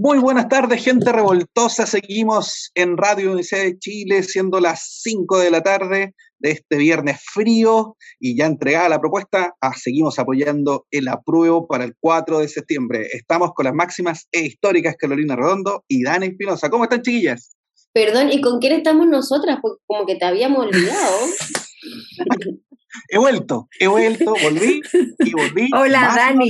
Muy buenas tardes, gente revoltosa. Seguimos en Radio Universidad de Chile, siendo las 5 de la tarde de este viernes frío y ya entregada la propuesta, ah, seguimos apoyando el apruebo para el 4 de septiembre. Estamos con las máximas e históricas Carolina Redondo y Dani Espinosa. ¿Cómo están, chiquillas? Perdón, ¿y con quién estamos nosotras? Porque como que te habíamos olvidado. he vuelto, he vuelto, volví y volví. Hola, Dani.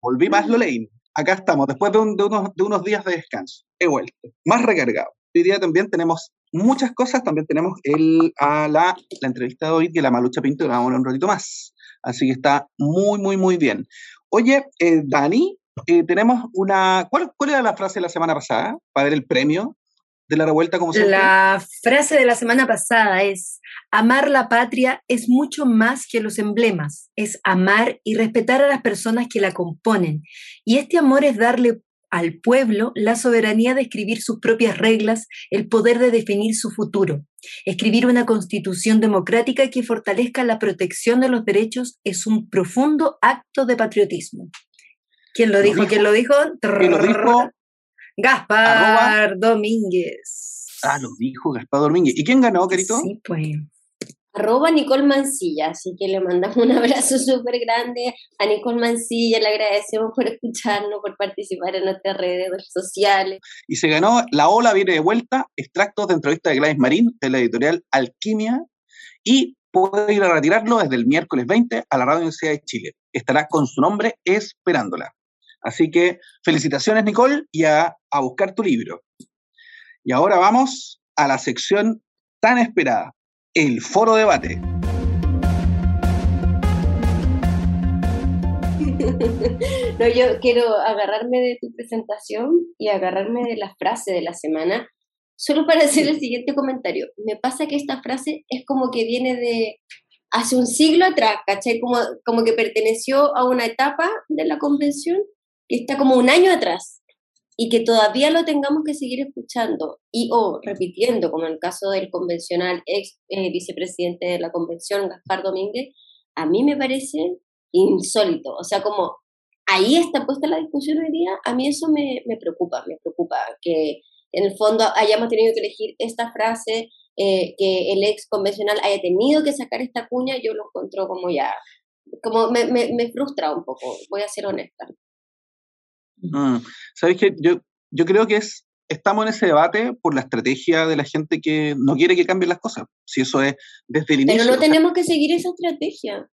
Volví más Lolaine acá estamos, después de, unos, días de descanso. He vuelto, más recargado. Hoy día también tenemos muchas cosas, también tenemos el, la, entrevista de hoy que la Malucha Pinto, la vamos a un ratito más. Así que está muy, muy, muy bien. Oye, eh, Dani, eh, tenemos una... ¿cuál, ¿Cuál era la frase de la semana pasada para ver el premio? De la revuelta como siempre? La frase de la semana pasada es, amar la patria es mucho más que los emblemas, es amar y respetar a las personas que la componen. Y este amor es darle al pueblo la soberanía de escribir sus propias reglas, el poder de definir su futuro. Escribir una constitución democrática que fortalezca la protección de los derechos es un profundo acto de patriotismo. ¿Quién lo, dijo? ¿Quién lo dijo? ¿Quién lo dijo? Gaspar Domínguez. Ah, lo dijo Gaspar Domínguez. ¿Y quién ganó, querido? Sí, pues. Arroba Nicole Mancilla, así que le mandamos un abrazo súper grande a Nicole Mancilla, le agradecemos por escucharnos, por participar en nuestras redes sociales. Y se ganó La Ola viene de vuelta, extractos de entrevista de Gladys Marín de la editorial Alquimia y puede ir a retirarlo desde el miércoles 20 a la Radio Universidad de Chile. Estará con su nombre esperándola. Así que felicitaciones, Nicole, y a, buscar tu libro. Y ahora vamos a la sección tan esperada, el foro debate. No, yo quiero agarrarme de tu presentación y agarrarme de la frase de la semana, solo para hacer el siguiente comentario. Me pasa que esta frase es como que viene de hace un siglo atrás, ¿cachai? Como, como que perteneció a una etapa de la convención está como un año atrás y que todavía lo tengamos que seguir escuchando y o repitiendo, como en el caso del convencional ex eh, vicepresidente de la convención, Gaspar Domínguez, a mí me parece insólito. O sea, como ahí está puesta la discusión hoy día, a mí eso me, me preocupa, me preocupa que en el fondo hayamos tenido que elegir esta frase, eh, que el ex convencional haya tenido que sacar esta cuña, yo lo encuentro como ya, como me, me, me frustra un poco, voy a ser honesta. Mm. ¿Sabes qué? Yo, yo creo que es, estamos en ese debate por la estrategia de la gente que no quiere que cambien las cosas. Si eso es desde el inicio. Pero no tenemos que seguir esa estrategia.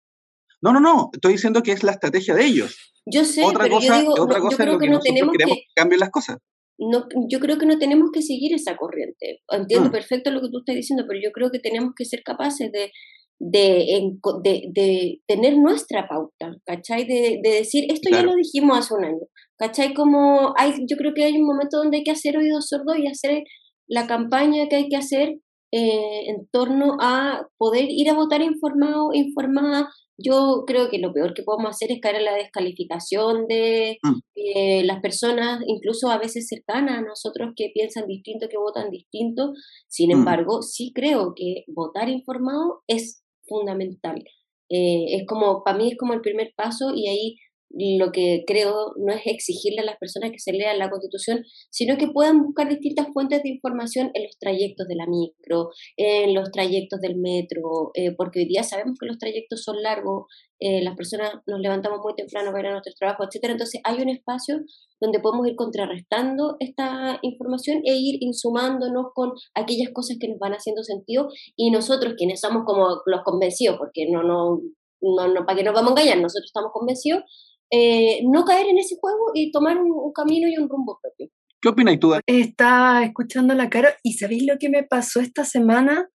No, no, no. Estoy diciendo que es la estrategia de ellos. Yo sé, otra pero cosa, yo digo, otra cosa creo que, no tenemos queremos que, cambien las cosas. No, yo creo que no tenemos que seguir esa corriente. Entiendo mm. perfecto lo que tú estás diciendo, pero yo creo que tenemos que ser capaces de, de, de, tener nuestra pauta, ¿cachai? De, decir, esto ya lo dijimos hace un año, ¿cachai? Como hay, yo creo que hay un momento donde hay que hacer oídos sordos y hacer la campaña que hay que hacer eh, en torno a poder ir a votar informado, informada. Yo creo que lo peor que podemos hacer es caer en la descalificación de mm. eh, las personas, incluso a veces cercanas a nosotros, que piensan distinto, que votan distinto. Sin mm. embargo, sí creo que votar informado es fundamental. Eh, es como, para mí es como el primer paso y ahí lo que creo no es exigirle a las personas que se lean la constitución, sino que puedan buscar distintas fuentes de información en los trayectos de la micro, en los trayectos del metro, eh, porque hoy día sabemos que los trayectos son largos, eh, las personas nos levantamos muy temprano para ir a nuestro trabajo, etcétera. Entonces hay un espacio donde podemos ir contrarrestando esta información e ir insumándonos con aquellas cosas que nos van haciendo sentido y nosotros quienes somos como los convencidos, porque no, no, no, no para que nos vamos a engañar, nosotros estamos convencidos, eh, no caer en ese juego y tomar un, camino y un rumbo propio. ¿Qué opinas tú? Está escuchando la cara y ¿sabéis lo que me pasó esta semana?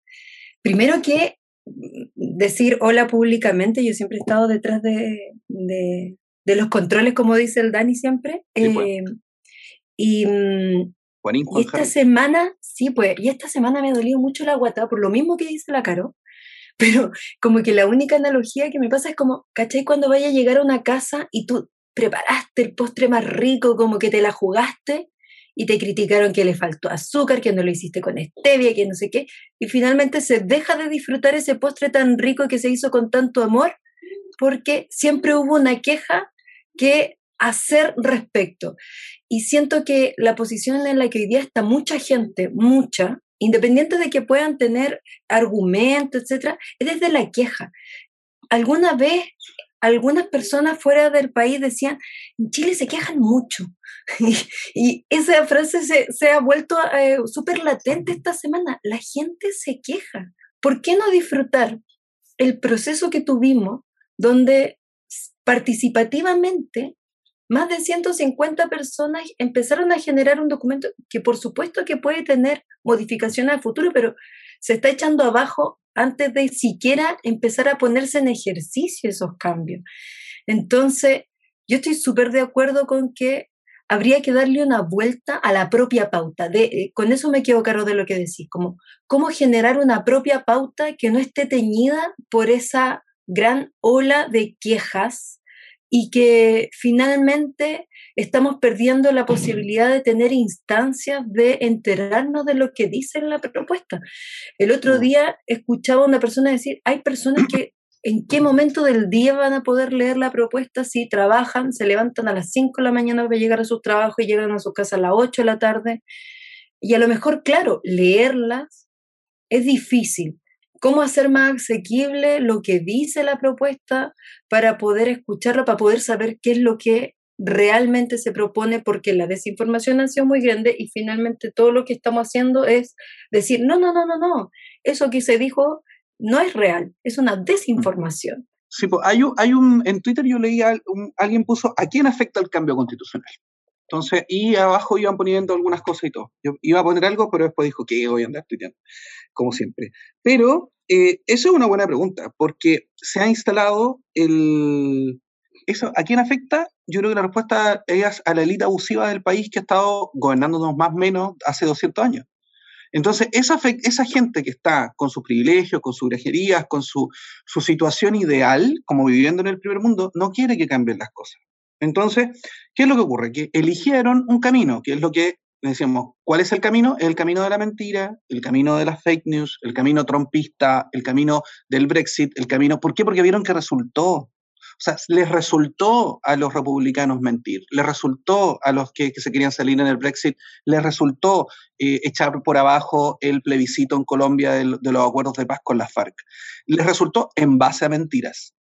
Primero que mm, decir hola públicamente, yo siempre he estado detrás de, de, los controles, como dice el Dani siempre. Pues. Eh, Y, mm, y esta semana, sí, pues, y esta semana me dolió mucho la guata, por lo mismo que dice la Caro, pero como que la única analogía que me pasa es como, ¿cachai? Cuando vaya a llegar a una casa y tú preparaste el postre más rico, como que te la jugaste, y te criticaron que le faltó azúcar, que no lo hiciste con stevia, que no sé qué, y finalmente se deja de disfrutar ese postre tan rico que se hizo con tanto amor, porque siempre hubo una queja que hacer respecto. Y siento que la posición en la que hoy día está mucha gente, mucha, independiente de que puedan tener argumentos, etcétera, es desde la queja. Alguna vez algunas personas fuera del país decían, en Chile se quejan mucho. y, esa frase se, ha vuelto eh, súper latente esta semana. La gente se queja. ¿Por qué no disfrutar el proceso que tuvimos donde participativamente más de 150 personas empezaron a generar un documento que por supuesto que puede tener modificaciones al futuro, pero se está echando abajo antes de siquiera empezar a ponerse en ejercicio esos cambios. Entonces, yo estoy súper de acuerdo con que habría que darle una vuelta a la propia pauta. De, eh, con eso me quedo de lo que decís, como cómo generar una propia pauta que no esté teñida por esa gran ola de quejas y que finalmente estamos perdiendo la posibilidad de tener instancias de enterarnos de lo que dice la propuesta. El otro día escuchaba a una persona decir, hay personas que en qué momento del día van a poder leer la propuesta si trabajan, se levantan a las 5 de la mañana para llegar a sus trabajos y llegan a su casa a las 8 de la tarde. Y a lo mejor, claro, leerlas es difícil, cómo hacer más asequible lo que dice la propuesta para poder escucharla, para poder saber qué es lo que realmente se propone, porque la desinformación ha sido muy grande y finalmente todo lo que estamos haciendo es decir, no, no, no, no, no, eso que se dijo no es real, es una desinformación. Sí, pues hay un, hay un, en Twitter yo leía, alguien puso, ¿a quién afecta el cambio constitucional? Entonces, y abajo iban poniendo algunas cosas y todo. Yo iba a poner algo, pero después dijo que voy a andar tuiteando, como siempre. Pero eh, eso es una buena pregunta, porque se ha instalado el... Eso, ¿A quién afecta? Yo creo que la respuesta es a la élite abusiva del país que ha estado gobernándonos más o menos hace 200 años. Entonces, esa, esa gente que está con sus privilegios, con sus grajerías, con su, su situación ideal, como viviendo en el primer mundo, no quiere que cambien las cosas. Entonces, ¿qué es lo que ocurre? Que eligieron un camino, que es lo que decíamos, ¿cuál es el camino? El camino de la mentira, el camino de las fake news, el camino trompista, el camino del Brexit, el camino... ¿Por qué? Porque vieron que resultó. O sea, les resultó a los republicanos mentir, les resultó a los que, se querían salir en el Brexit, les resultó eh, echar por abajo el plebiscito en Colombia de, de los acuerdos de paz con la FARC. Les resultó en base a mentiras.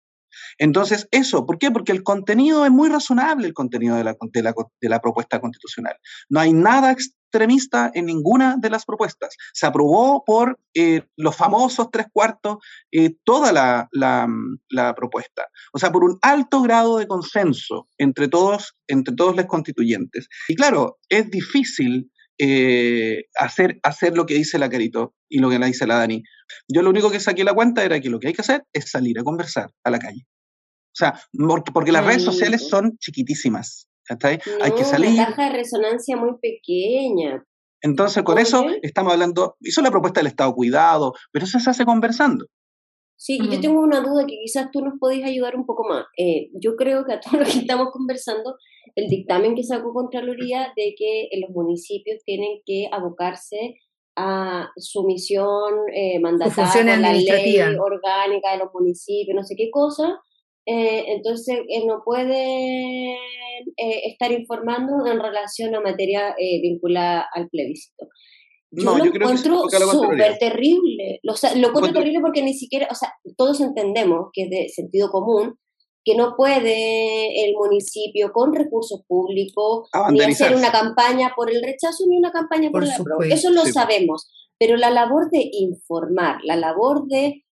Entonces, eso, ¿por qué? Porque el contenido es muy razonable, el contenido de la, de la, propuesta constitucional. No hay nada extremista en ninguna de las propuestas. Se aprobó por eh, los famosos tres cuartos eh, toda la, la, propuesta. O sea, por un alto grado de consenso entre todos, entre todos los constituyentes. Y claro, es difícil eh, hacer, hacer lo que dice la Carito y lo que la dice la Dani. Yo lo único que saqué la cuenta era que lo que hay que hacer es salir a conversar a la calle. O sea, porque, las redes sociales son chiquitísimas. hay que salir. Una caja de resonancia muy pequeña. Entonces, con eso estamos hablando, hizo la propuesta del Estado cuidado, pero eso se hace conversando. Sí, yo tengo una duda que quizás tú nos podés ayudar un poco más. Eh, yo creo que a todos los que estamos conversando, el dictamen que sacó Contraloría de que los municipios tienen que abocarse a su misión eh, mandataria, la ley orgánica de los municipios, no sé qué cosa, eh, entonces eh, no puede eh, estar informando en relación a materia vinculada al plebiscito. Yo lo encuentro súper terrible. Lo, lo encuentro terrible porque ni siquiera, o sea, todos entendemos que es de sentido común que no puede el municipio con recursos públicos ni hacer una campaña por el rechazo ni una campaña por, la. Eso lo sabemos. Pero la labor de informar, la labor de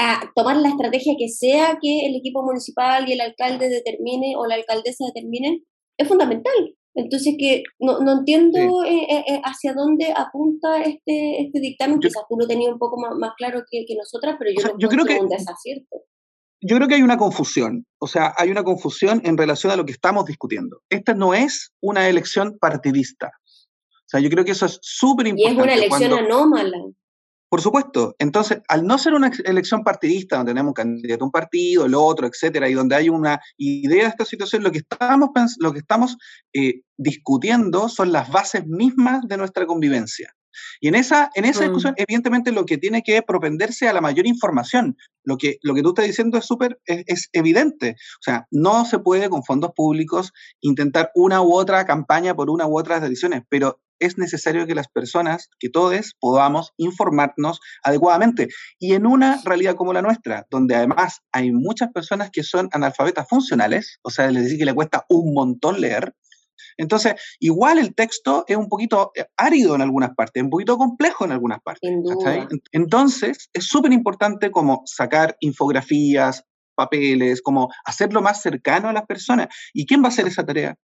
a tomar la estrategia que sea que el equipo municipal y el alcalde determine o la alcaldesa determinen, es fundamental. Entonces, que no, no entiendo eh, eh, eh, hacia dónde apunta este, este dictamen. Quizás tú lo tenías un poco más, más claro que, que, nosotras, pero yo, yo creo que, un desacierto. yo creo que hay una confusión, o sea, hay una confusión en relación a lo que estamos discutiendo. Esta no es una elección partidista. O sea, yo creo que eso es súper importante. Y es una elección anómala. Por supuesto. Entonces, al no ser una elección partidista, donde tenemos un candidato un partido, el otro, etcétera, y donde hay una idea de esta situación, lo que estamos, lo que estamos eh, discutiendo son las bases mismas de nuestra convivencia. Y en esa, en esa discusión, mm. evidentemente, lo que tiene que propenderse a la mayor información. Lo que, lo que tú estás diciendo es súper, es, evidente. O sea, no se puede con fondos públicos intentar una u otra campaña por una u otra decisiones, pero es necesario que las personas, que todos, podamos informarnos adecuadamente. Y en una realidad como la nuestra, donde además hay muchas personas que son analfabetas funcionales, o sea, les decir que le cuesta un montón leer, entonces, igual el texto es un poquito eh, árido en algunas partes, un poquito complejo en algunas partes. Entonces, es súper importante como sacar infografías, papeles, como hacerlo más cercano a las personas. ¿Y quién va a hacer esa tarea?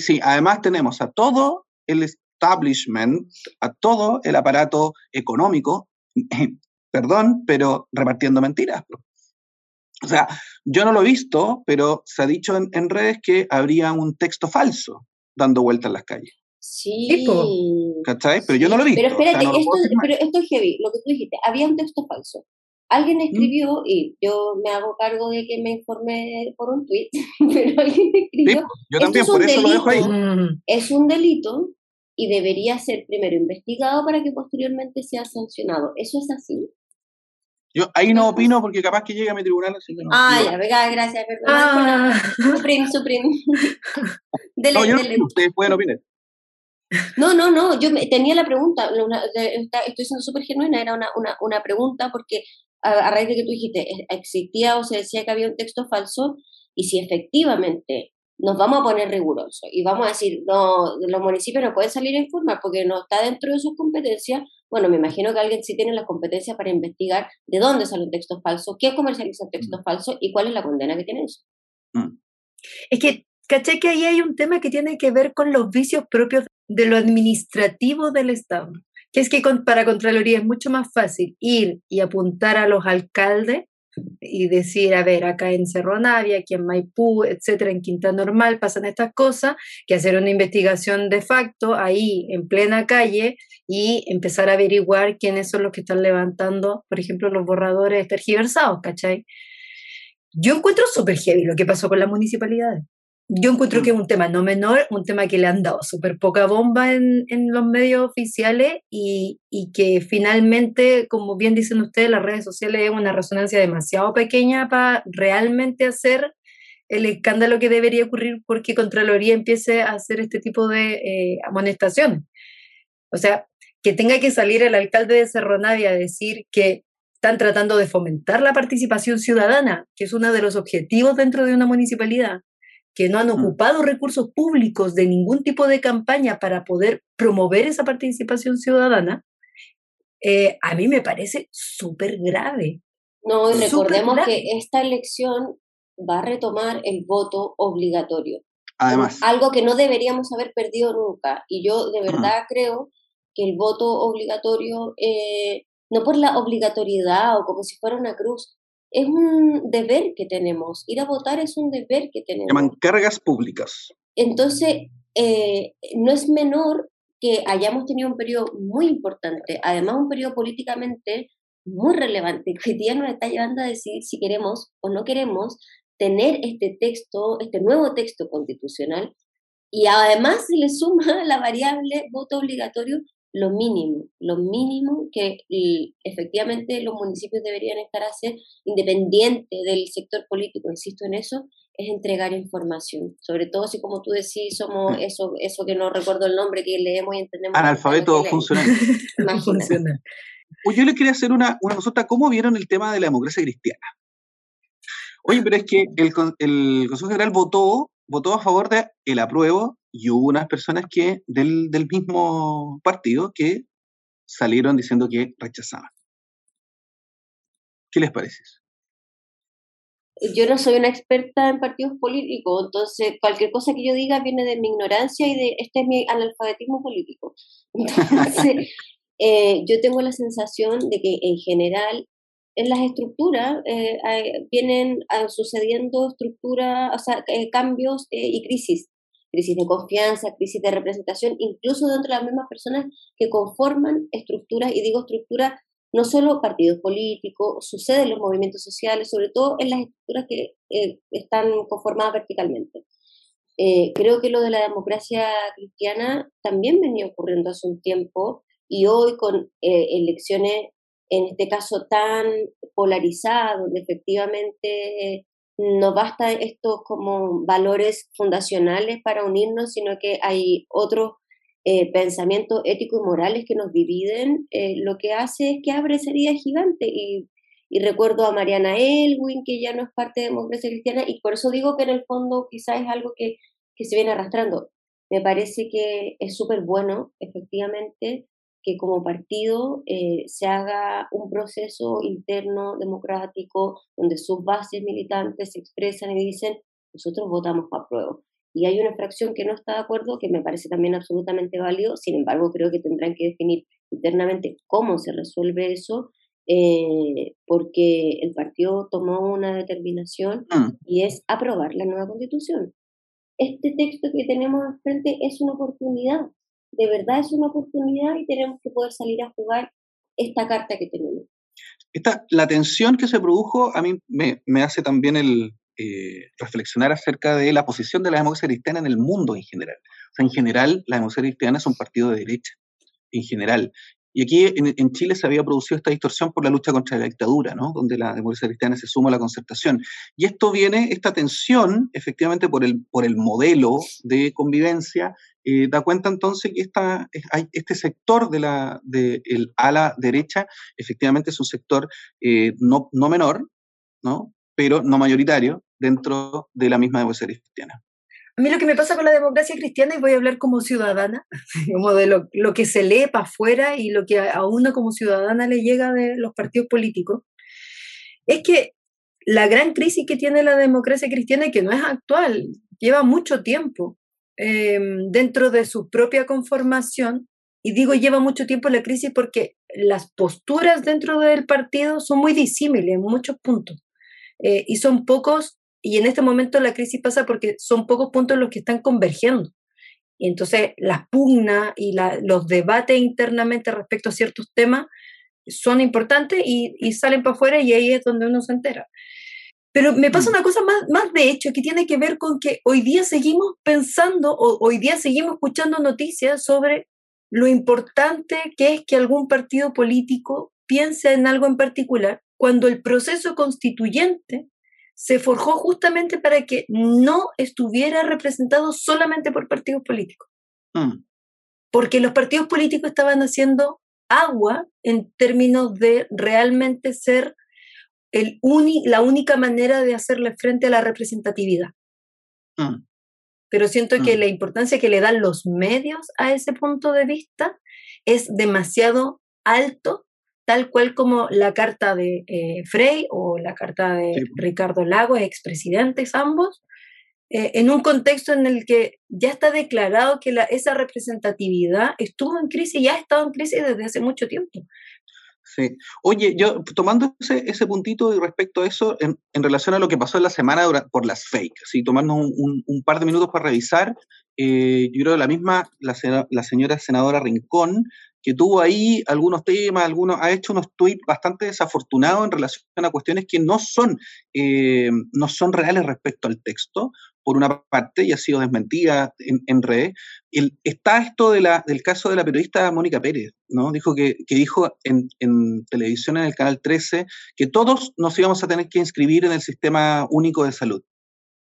Sí, además tenemos a todo el establishment, a todo el aparato económico, perdón, pero repartiendo mentiras. O sea, yo no lo he visto, pero se ha dicho en, redes que habría un texto falso dando vueltas en las calles. Sí. ¿Cachai? Pero yo no lo he visto. Pero espérate, esto, pero esto es heavy, lo que tú dijiste, había un texto falso. Alguien ¿Mm? escribió, y yo me hago cargo de que me informé por un tweet, pero alguien escribió. yo también, por eso lo dejo ahí. Es un delito y debería ser primero investigado para que posteriormente sea sancionado. ¿Eso es así? Yo ahí no opino porque capaz que llegue a mi tribunal. Así que no. Ah, ya, venga, gracias, perdón. Ah. Supreme, Supreme. Dele, no, yo no, ustedes pueden opinar. No, no, no, yo me, tenía la pregunta, estoy siendo súper genuina, era una, una, una pregunta porque a, a, raíz de que tú dijiste, existía o se decía que había un texto falso, y si efectivamente nos vamos a poner rigurosos y vamos a decir, no, los municipios no pueden salir a informar porque no está dentro de sus competencias, bueno, me imagino que alguien sí tiene las competencias para investigar de dónde sale un texto falso, qué comercializa un texto mm. falso y cuál es la condena que tiene eso. Mm. Es que, caché que ahí hay un tema que tiene que ver con los vicios propios de lo administrativo del Estado. Que es que para Contraloría es mucho más fácil ir y apuntar a los alcaldes y decir, a ver, acá en Cerro Navia, aquí en Maipú, etcétera, en Quinta Normal pasan estas cosas, que hacer una investigación de facto ahí en plena calle y empezar a averiguar quiénes son los que están levantando, por ejemplo, los borradores tergiversados, ¿cachai? Yo encuentro súper heavy lo que pasó con las municipalidades yo encuentro mm. que es un tema no menor, un tema que le han dado súper poca bomba en, en, los medios oficiales y, y, que finalmente, como bien dicen ustedes, las redes sociales es una resonancia demasiado pequeña para realmente hacer el escándalo que debería ocurrir porque Contraloría empiece a hacer este tipo de eh, amonestaciones. O sea, que tenga que salir el alcalde de Cerro Navia a decir que están tratando de fomentar la participación ciudadana, que es uno de los objetivos dentro de una municipalidad, que no han mm. ocupado recursos públicos de ningún tipo de campaña para poder promover esa participación ciudadana, eh, a mí me parece súper grave. No, y recordemos que esta elección va a retomar el voto obligatorio. Además. Algo que no deberíamos haber perdido nunca. Y yo de verdad creo que el voto obligatorio, eh, no por la obligatoriedad o como si fuera una cruz, es un deber que tenemos. Ir a votar es un deber que tenemos. Llaman cargas públicas. Entonces, eh, no es menor que hayamos tenido un periodo muy importante, además un periodo políticamente muy relevante, que hoy día nos está llevando a decidir si queremos o no queremos tener este texto, este nuevo texto constitucional, y además se le suma la variable voto obligatorio lo mínimo, lo mínimo que efectivamente los municipios deberían estar a hacer, independiente del sector político, insisto en eso, es entregar información. Sobre todo si, como tú decís, somos mm. eso, eso que no recuerdo el nombre, que leemos y entendemos. Analfabeto funcional. funcional. Pues yo le quería hacer una, una consulta. ¿Cómo vieron el tema de la democracia cristiana? Oye, pero es que el, el Consejo General votó, votó a favor de el apruebo y hubo unas personas que del, del mismo partido que salieron diciendo que rechazaban. ¿Qué les parece eso? Yo no soy una experta en partidos políticos, entonces cualquier cosa que yo diga viene de mi ignorancia y de este es mi analfabetismo político. Entonces, eh, yo tengo la sensación de que en general en las estructuras eh, vienen sucediendo estructuras, o sea, cambios y crisis crisis de confianza, crisis de representación, incluso dentro de las mismas personas que conforman estructuras, y digo estructuras no solo partidos políticos, sucede en los movimientos sociales, sobre todo en las estructuras que eh, están conformadas verticalmente. Eh, creo que lo de la democracia cristiana también venía ocurriendo hace un tiempo y hoy con eh, elecciones, en este caso tan polarizadas, donde efectivamente no basta estos como valores fundacionales para unirnos, sino que hay otros eh, pensamientos éticos y morales que nos dividen, eh, lo que hace es que abre esa herida gigante. Y, recuerdo a Mariana Elwin, que ya no es parte de democracia cristiana, y por eso digo que en el fondo quizás es algo que, que se viene arrastrando. Me parece que es súper bueno, efectivamente, que como partido eh, se haga un proceso interno democrático donde sus bases militantes se expresan y dicen, nosotros votamos para prueba. Y hay una fracción que no está de acuerdo, que me parece también absolutamente válido, sin embargo creo que tendrán que definir internamente cómo se resuelve eso, eh, porque el partido tomó una determinación mm. y es aprobar la nueva constitución. Este texto que tenemos frente es una oportunidad de verdad es una oportunidad y tenemos que poder salir a jugar esta carta que tenemos. Esta, la tensión que se produjo a mí me, hace también el, eh, reflexionar acerca de la posición de la democracia cristiana en el mundo en general. O sea, en general, la democracia cristiana es un partido de derecha, en general. Y aquí en, Chile se había producido esta distorsión por la lucha contra la dictadura, ¿no? donde la democracia cristiana se suma a la concertación. Y esto viene, esta tensión, efectivamente, por el, por el modelo de convivencia, eh, da cuenta entonces que esta, este sector de la, de el ala derecha, efectivamente es un sector eh, no, no menor, ¿no? pero no mayoritario dentro de la misma democracia cristiana. A mí lo que me pasa con la democracia cristiana, y voy a hablar como ciudadana, como de lo, que se lee para afuera y lo que a uno como ciudadana le llega de los partidos políticos, es que la gran crisis que tiene la democracia cristiana y que no es actual, lleva mucho tiempo em, dentro de su propia conformación, y digo lleva mucho tiempo la crisis porque las posturas dentro del partido son muy disímiles en muchos puntos, eh, y son pocos y en este momento la crisis pasa porque son pocos puntos los que están convergiendo. Y entonces las pugnas y los debates internamente respecto a ciertos temas son importantes y, salen para afuera y ahí es donde uno se entera. Pero me pasa mm. una cosa más, más de hecho que tiene que ver con que hoy día seguimos pensando o hoy día seguimos escuchando noticias sobre lo importante que es que algún partido político piense en algo en particular cuando el proceso constituyente se forjó justamente para que no estuviera representado solamente por partidos políticos. Mm. Porque los partidos políticos estaban haciendo agua en términos de realmente ser el la única manera de hacerle frente a la representatividad. Mm. Pero siento que mm. la importancia que le dan los medios a ese punto de vista es demasiado alto tal cual como la carta de eh, Frey o la carta de Ricardo Lagos, expresidentes ambos, eh, en un contexto en el que ya está declarado que la, esa representatividad estuvo en crisis y ha estado en crisis desde hace mucho tiempo. Sí. Oye, yo tomando ese, ese puntito y respecto a eso, en, en, relación a lo que pasó en la semana por las fake, ¿sí? tomarnos un, un, par de minutos para revisar, eh, yo creo que la misma, la, la, señora senadora Rincón que tuvo ahí algunos temas, algunos, ha hecho unos tweets bastante desafortunados en relación a cuestiones que no son, eh, no son reales respecto al texto, por una parte, y ha sido desmentida en, en redes. está esto de la, del caso de la periodista Mónica Pérez, ¿no? Dijo que, que dijo en, en, televisión en el canal 13 que todos nos íbamos a tener que inscribir en el sistema único de salud,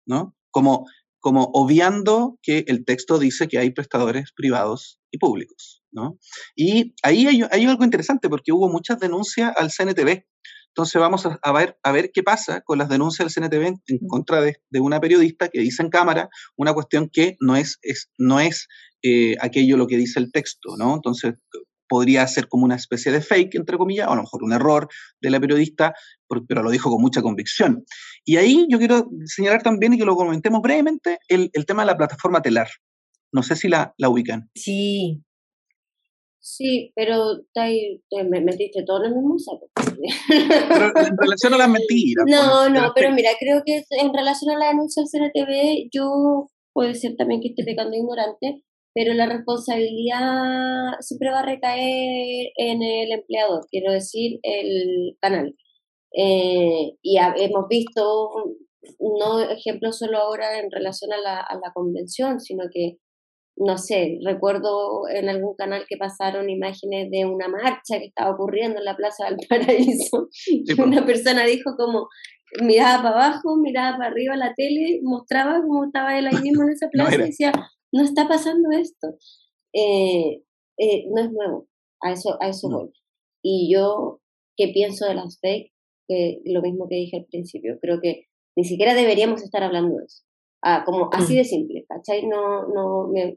¿no? Como, como obviando que el texto dice que hay prestadores privados y públicos. Y ahí hay, algo interesante porque hubo muchas denuncias al CNTV. Entonces vamos a, ver, a ver qué pasa con las denuncias del CNTV en contra de, una periodista que dice en cámara una cuestión que no es, es no es eh, aquello lo que dice el texto, ¿no? Entonces podría ser como una especie de fake, entre comillas, o a lo mejor un error de la periodista, pero lo dijo con mucha convicción. Y ahí yo quiero señalar también, y que lo comentemos brevemente, el, tema de la plataforma telar. No sé si la, la ubican. Sí, Sí, pero te, me metiste todo en el mismo saco. Pero en relación a las mentiras. No, pues, no, pero mira, creo que en relación a la denuncia del CNTV, yo puede ser también que esté pecando ignorante, pero la responsabilidad siempre va a recaer en el empleador, quiero decir, el canal. Eh, y hemos visto, no ejemplos solo ahora en relación a la, a la convención, sino que no sé, recuerdo en algún canal que pasaron imágenes de una marcha que estaba ocurriendo en la Plaza del Paraíso y una persona dijo como miraba para abajo, miraba para arriba la tele, mostraba cómo estaba él ahí mismo en esa plaza y decía, no está pasando esto. Eh, eh, no es nuevo, a eso, a eso voy. Y yo, ¿qué pienso de las fake? Que lo mismo que dije al principio, creo que ni siquiera deberíamos estar hablando de eso. Ah, como así mm. de simple, ¿cachai? No, no, me,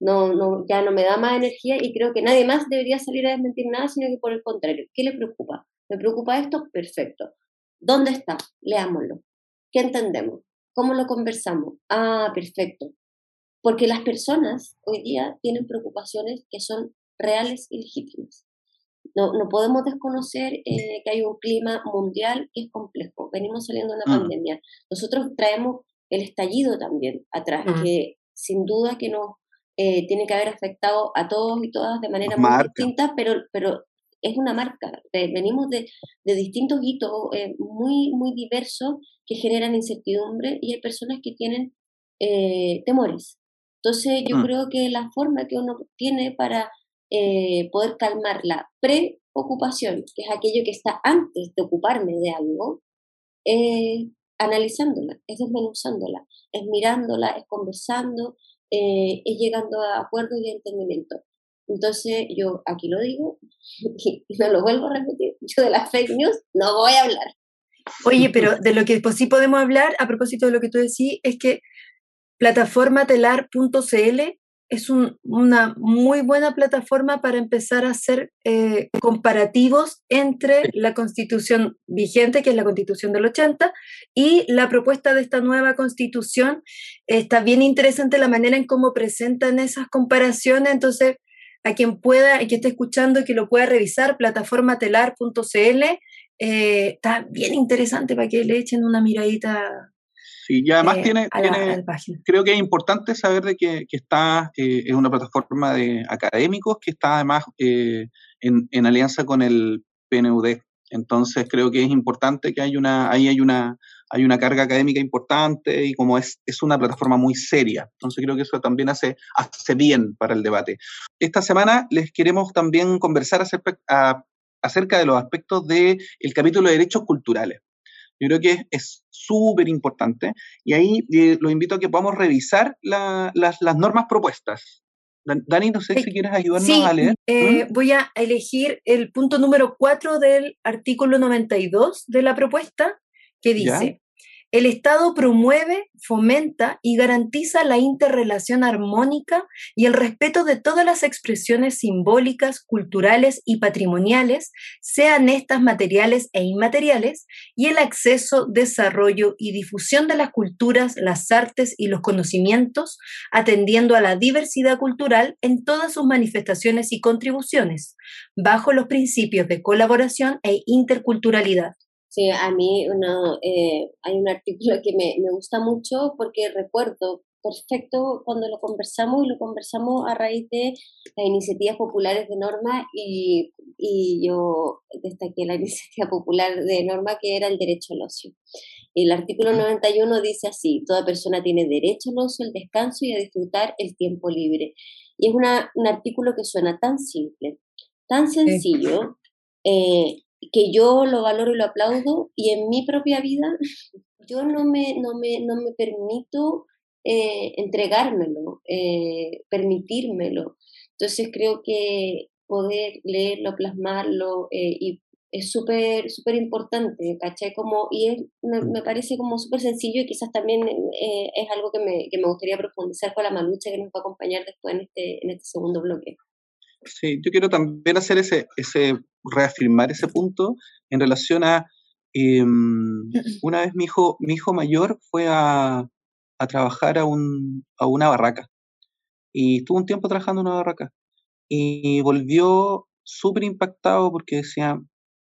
no, no, ya no me da más energía y creo que nadie más debería salir a desmentir nada, sino que por el contrario, ¿qué le preocupa? ¿Me preocupa esto? Perfecto. ¿Dónde está? Leámoslo. ¿Qué entendemos? ¿Cómo lo conversamos? Ah, perfecto. Porque las personas hoy día tienen preocupaciones que son reales y legítimas. No, no podemos desconocer eh, que hay un clima mundial que es complejo. Venimos saliendo de una mm. pandemia. Nosotros traemos el estallido también atrás, mm. que sin duda que nos eh, tiene que haber afectado a todos y todas de manera muy distinta, pero, pero es una marca. venimos de, de, distintos hitos eh, muy, muy diversos que generan incertidumbre y hay personas que tienen eh, temores. Entonces yo mm. creo que la forma que uno tiene para poder calmar la preocupación, que es aquello que está antes de ocuparme de algo, analizándola, es desmenuzándola, es mirándola, es conversando, eh, es llegando a acuerdos y a entendimiento. Entonces yo aquí lo digo y no lo vuelvo a repetir, yo de las fake news no voy a hablar. Oye, pero de lo que pues sí podemos hablar, a propósito de lo que tú decís, es que plataformatelar.cl es una muy buena plataforma para empezar a hacer eh, comparativos entre la constitución vigente, que es la constitución del 80, y la propuesta de esta nueva constitución. Está bien interesante la manera en cómo presentan esas comparaciones, entonces a quien pueda y que esté escuchando y que lo pueda revisar, plataformatelar.cl, eh, está bien interesante para que le echen una miradita Sí, y además eh, tiene, creo que es importante saber de que, que está, eh, es una plataforma de académicos que está además eh, en, en, alianza con el PNUD. Entonces creo que es importante que hay una, ahí hay una, hay una carga académica importante y como es, es una plataforma muy seria. Entonces creo que eso también hace, hace bien para el debate. Esta semana les queremos también conversar acerca, acerca de los aspectos del el capítulo de derechos culturales. Yo creo que es súper importante y ahí eh, los invito a que podamos revisar las, normas propuestas. Dani, no sé si quieres ayudarnos a leer. Eh, voy a elegir el punto número 4 del artículo 92 de la propuesta, que dice, el Estado promueve, fomenta y garantiza la interrelación armónica y el respeto de todas las expresiones simbólicas, culturales y patrimoniales, sean estas materiales e inmateriales, y el acceso, desarrollo y difusión de las culturas, las artes y los conocimientos, atendiendo a la diversidad cultural en todas sus manifestaciones y contribuciones, bajo los principios de colaboración e interculturalidad. Sí, a mí uno, eh, hay un artículo que me, me gusta mucho porque recuerdo perfecto cuando lo conversamos y lo conversamos a raíz de las iniciativas populares de norma y, y, yo destaqué la iniciativa popular de norma que era el derecho al ocio. El artículo 91 dice así, toda persona tiene derecho al ocio, al descanso y a disfrutar el tiempo libre. Y es una, un artículo que suena tan simple, tan sencillo, eh, que yo lo valoro y lo aplaudo y en mi propia vida yo no me, no me, no me permito eh, entregármelo, eh, permitírmelo. Entonces creo que poder leerlo, plasmarlo eh, y es súper súper importante, ¿cachai? Como, y me, me, parece como súper sencillo y quizás también es algo que me, que me gustaría profundizar con la malucha que nos va a acompañar después en este, en este segundo bloque. Sí, yo quiero también hacer ese, ese reafirmar ese punto en relación a em, una vez mi hijo, mi hijo mayor fue a, a trabajar a, un, a una barraca y estuvo un tiempo trabajando en una barraca y volvió súper impactado porque decía,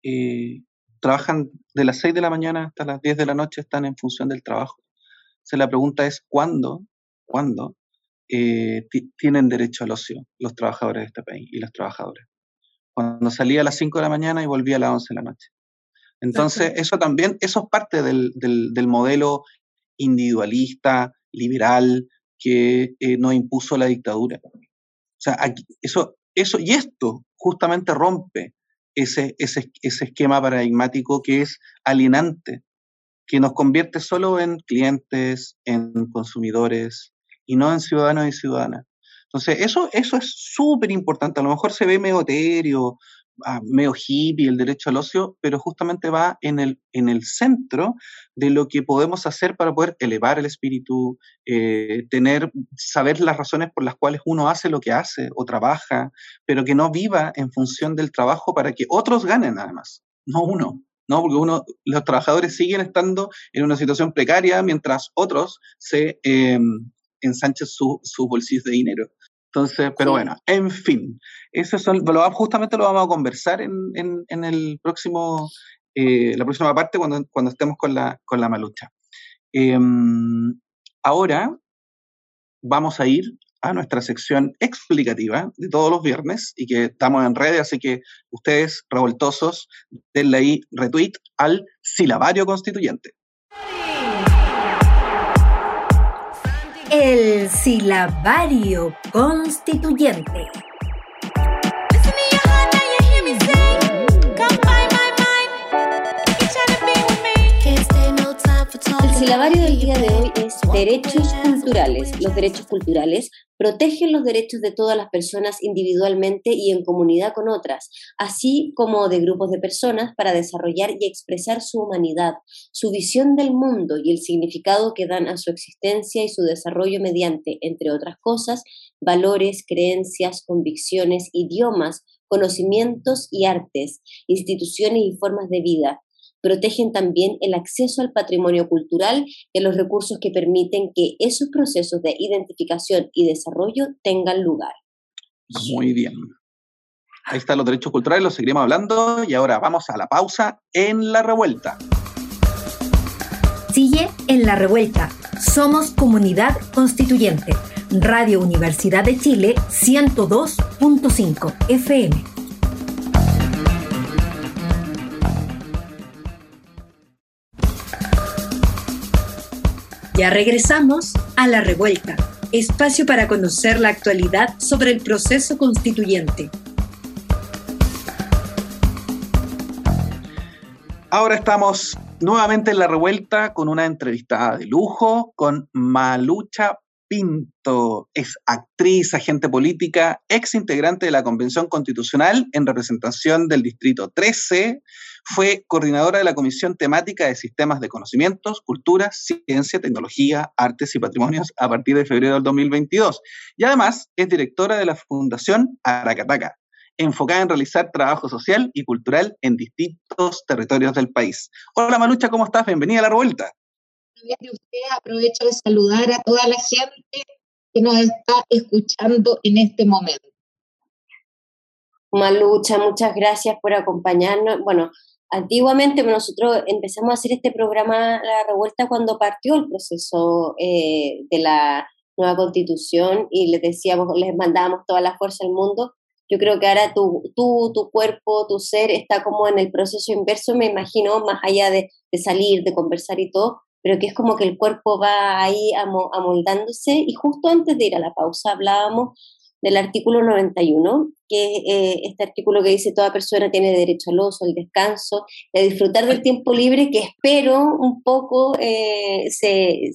eh, trabajan de las 6 de la mañana hasta las 10 de la noche, están en función del trabajo. Entonces la pregunta es, ¿cuándo, cuándo eh, tienen derecho al ocio los trabajadores de este país y las trabajadoras? Cuando salía a las 5 de la mañana y volvía a las 11 de la noche. Entonces, eso también, eso es parte del, del, modelo individualista, liberal, que eh, nos impuso la dictadura. O sea, eso, eso, y esto justamente rompe ese, ese, ese esquema paradigmático que es alienante, que nos convierte solo en clientes, en consumidores y no en ciudadanos y ciudadanas. Entonces, eso, eso es súper importante. A lo mejor se ve medio etéreo, ah, medio hippie el derecho al ocio, pero justamente va en el, en el centro de lo que podemos hacer para poder elevar el espíritu, eh, tener, saber las razones por las cuales uno hace lo que hace o trabaja, pero que no viva en función del trabajo para que otros ganen además, no uno. ¿no? Porque uno, los trabajadores siguen estando en una situación precaria mientras otros se eh, ensanchen sus su bolsillos de dinero. Entonces, pero bueno, en fin, eso son, justamente lo vamos a conversar en, en, el próximo, eh, la próxima parte cuando, cuando estemos con la, con la malucha. Em, ahora vamos a ir a nuestra sección explicativa de todos los viernes y que estamos en redes, así que ustedes, revoltosos, denle ahí retweet al silabario constituyente. El silabario constituyente. Silabario del día de hoy es derechos culturales. Los derechos culturales protegen los derechos de todas las personas individualmente y en comunidad con otras, así como de grupos de personas para desarrollar y expresar su humanidad, su visión del mundo y el significado que dan a su existencia y su desarrollo mediante, entre otras cosas, valores, creencias, convicciones, idiomas, conocimientos y artes, instituciones y formas de vida, protegen también el acceso al patrimonio cultural y a los recursos que permiten que esos procesos de identificación y desarrollo tengan lugar. Muy bien. Ahí están los derechos culturales, los seguiremos hablando y ahora vamos a la pausa en la revuelta. Sigue en la revuelta. Somos comunidad constituyente. Radio Universidad de Chile 102.5 FM. Ya regresamos a La Revuelta, espacio para conocer la actualidad sobre el proceso constituyente. Ahora estamos nuevamente en La Revuelta con una entrevistada de lujo con Malucha Pinto. Es actriz, agente política, ex integrante de la Convención Constitucional en representación del Distrito 13, fue coordinadora de la Comisión Temática de Sistemas de Conocimientos, Cultura, Ciencia, Tecnología, Artes y Patrimonios a partir de febrero del 2022. Y además es directora de la Fundación Aracataca, enfocada en realizar trabajo social y cultural en distintos territorios del país. Hola Malucha, ¿cómo estás? Bienvenida a la revuelta. De usted aprovecho de saludar a toda la gente que nos está escuchando en este momento. Malucha, muchas gracias por acompañarnos. Bueno, Antiguamente nosotros empezamos a hacer este programa La Revuelta cuando partió el proceso eh, de la nueva constitución y les decíamos, les mandábamos toda la fuerza del mundo. Yo creo que ahora tu, tú, tu cuerpo, tu ser está como en el proceso inverso, me imagino, más allá de, de salir, de conversar y todo, pero que es como que el cuerpo va ahí amoldándose y justo antes de ir a la pausa hablábamos del artículo 91, que es eh, este artículo que dice toda persona tiene derecho al oso, al descanso, a disfrutar del tiempo libre, que espero un poco eh, se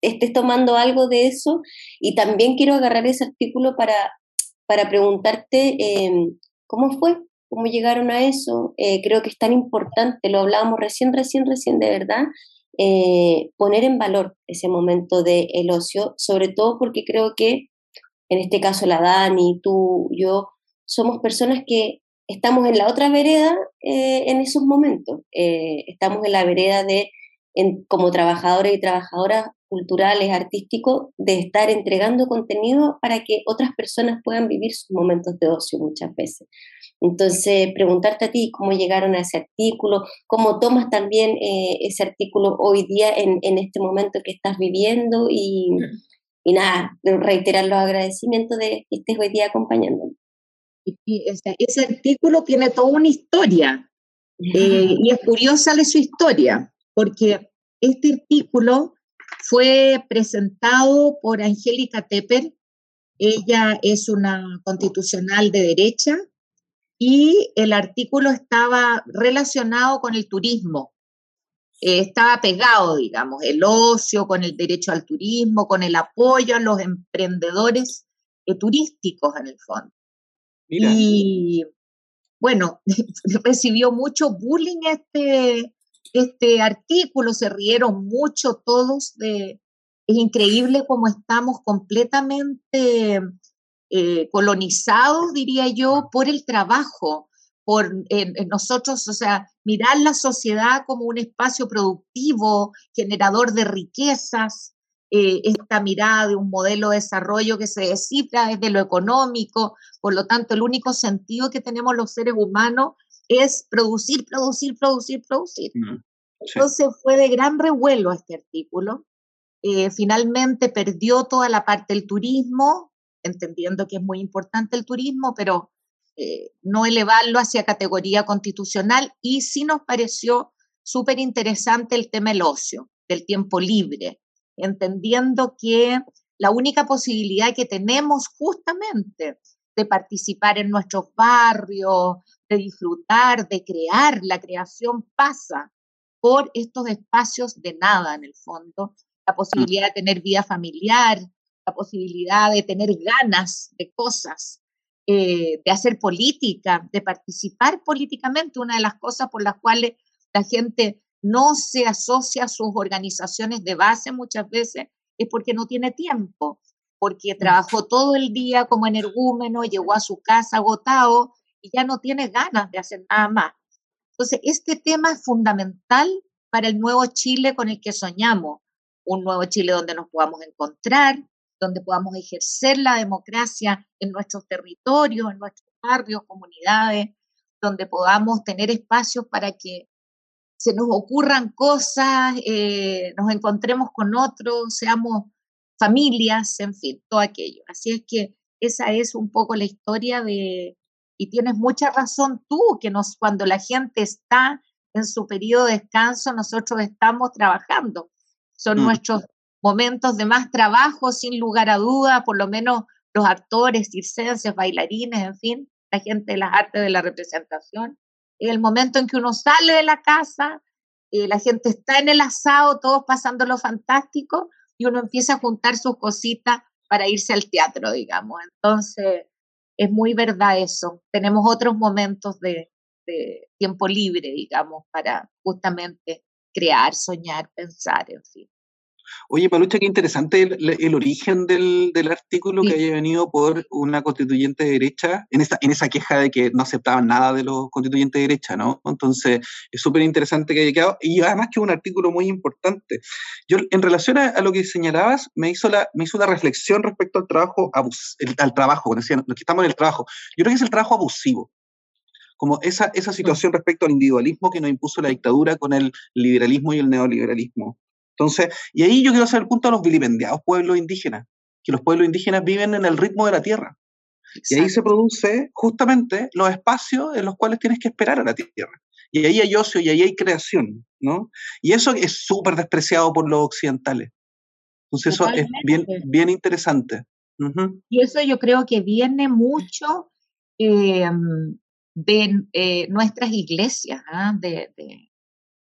estés tomando algo de eso. Y también quiero agarrar ese artículo para, para preguntarte em, cómo fue, cómo llegaron a eso. Eh, creo que es tan importante, lo hablábamos recién, recién, recién, de verdad. poner en valor ese momento del el ocio, sobre todo porque creo que en este caso la Dani, tú, yo, somos personas que estamos en la otra vereda eh, en esos momentos. Eh, estamos en la vereda de, como trabajadores y trabajadoras culturales, artísticos, de estar entregando contenido para que otras personas puedan vivir sus momentos de ocio muchas veces. Entonces, preguntarte a ti cómo llegaron a ese artículo, cómo tomas también eh, ese artículo hoy día en, en, este momento que estás viviendo y, y nada, reiterar los agradecimientos de que estés hoy día acompañándonos. Y, ese artículo tiene toda una historia eh, y es curiosa de su historia, porque este artículo fue presentado por Angélica Tepper. Ella es una constitucional de derecha y el artículo estaba relacionado con el turismo. Eh, estaba pegado, digamos, el ocio, con el derecho al turismo, con el apoyo a los emprendedores eh, turísticos en el fondo. Y bueno, recibió mucho bullying este, este artículo, se rieron mucho todos de... Es increíble cómo estamos completamente eh, colonizados, diría yo, por el trabajo, por nosotros, o sea, mirar la sociedad como un espacio productivo, generador de riquezas, eh, esta mirada de un modelo de desarrollo que se descifra desde lo económico, por lo tanto, el único sentido que tenemos los seres humanos es producir, producir, producir, producir. Entonces fue de gran revuelo este artículo. Eh, finalmente perdió toda la parte del turismo, entendiendo que es muy importante el turismo, pero eh, no elevarlo hacia categoría constitucional y sí nos pareció súper interesante el tema del ocio, del tiempo libre, entendiendo que la única posibilidad que tenemos justamente de participar en nuestros barrios, de disfrutar, de crear, la creación pasa por estos espacios de nada en el fondo, la mm. posibilidad de tener vida familiar, la posibilidad de tener ganas de cosas, eh, de hacer política, de participar políticamente, una de las cosas por las cuales la gente no se asocia a sus organizaciones de base muchas veces es porque no tiene tiempo, porque trabajó todo el día como energúmeno, llegó a su casa agotado y ya no tiene ganas de hacer nada más. Entonces, este tema es fundamental para el nuevo Chile con el que soñamos, un nuevo Chile donde nos podamos encontrar, donde podamos ejercer la democracia en nuestros territorios, en nuestros barrios, comunidades, donde podamos tener espacios para que se nos ocurran cosas, eh, nos encontremos con otros, seamos familias, en fin, todo aquello. Así es que esa es un poco la historia de, y tienes mucha razón tú, que nos, cuando la gente está en su periodo de descanso, nosotros estamos trabajando. Son mm. nuestros momentos de más trabajo, sin lugar a duda, por lo menos los actores, circenses, bailarines, en fin, la gente de las artes de la representación. El momento en que uno sale de la casa, eh, la gente está en el asado, todos pasando lo fantástico, y uno empieza a juntar sus cositas para irse al teatro, digamos. Entonces, es muy verdad eso. Tenemos otros momentos de tiempo libre, digamos, para justamente crear, soñar, pensar, en fin. Oye, Palucha, qué interesante el, origen del, artículo que haya venido por una constituyente de derecha, en esa, en esa queja de que no aceptaban nada de los constituyentes de derecha, ¿no? Entonces, es súper interesante que haya quedado, y además que es un artículo muy importante. Yo, en relación a, lo que señalabas, me hizo, la, me hizo una reflexión respecto al trabajo, al trabajo, cuando decían, los que estamos en el trabajo. Yo creo que es el trabajo abusivo como esa, esa situación respecto al individualismo que nos impuso la dictadura con el liberalismo y el neoliberalismo. Entonces, y ahí yo quiero hacer el punto a los vilipendiados pueblos indígenas, que los pueblos indígenas viven en el ritmo de la tierra. Y ahí se produce justamente los espacios en los cuales tienes que esperar a la tierra. Y ahí hay ocio y ahí hay creación, ¿no? Y eso es súper despreciado por los occidentales. Entonces eso es bien, bien interesante. Y eso yo creo que viene mucho em, de eh, nuestras iglesias, ¿ah? de,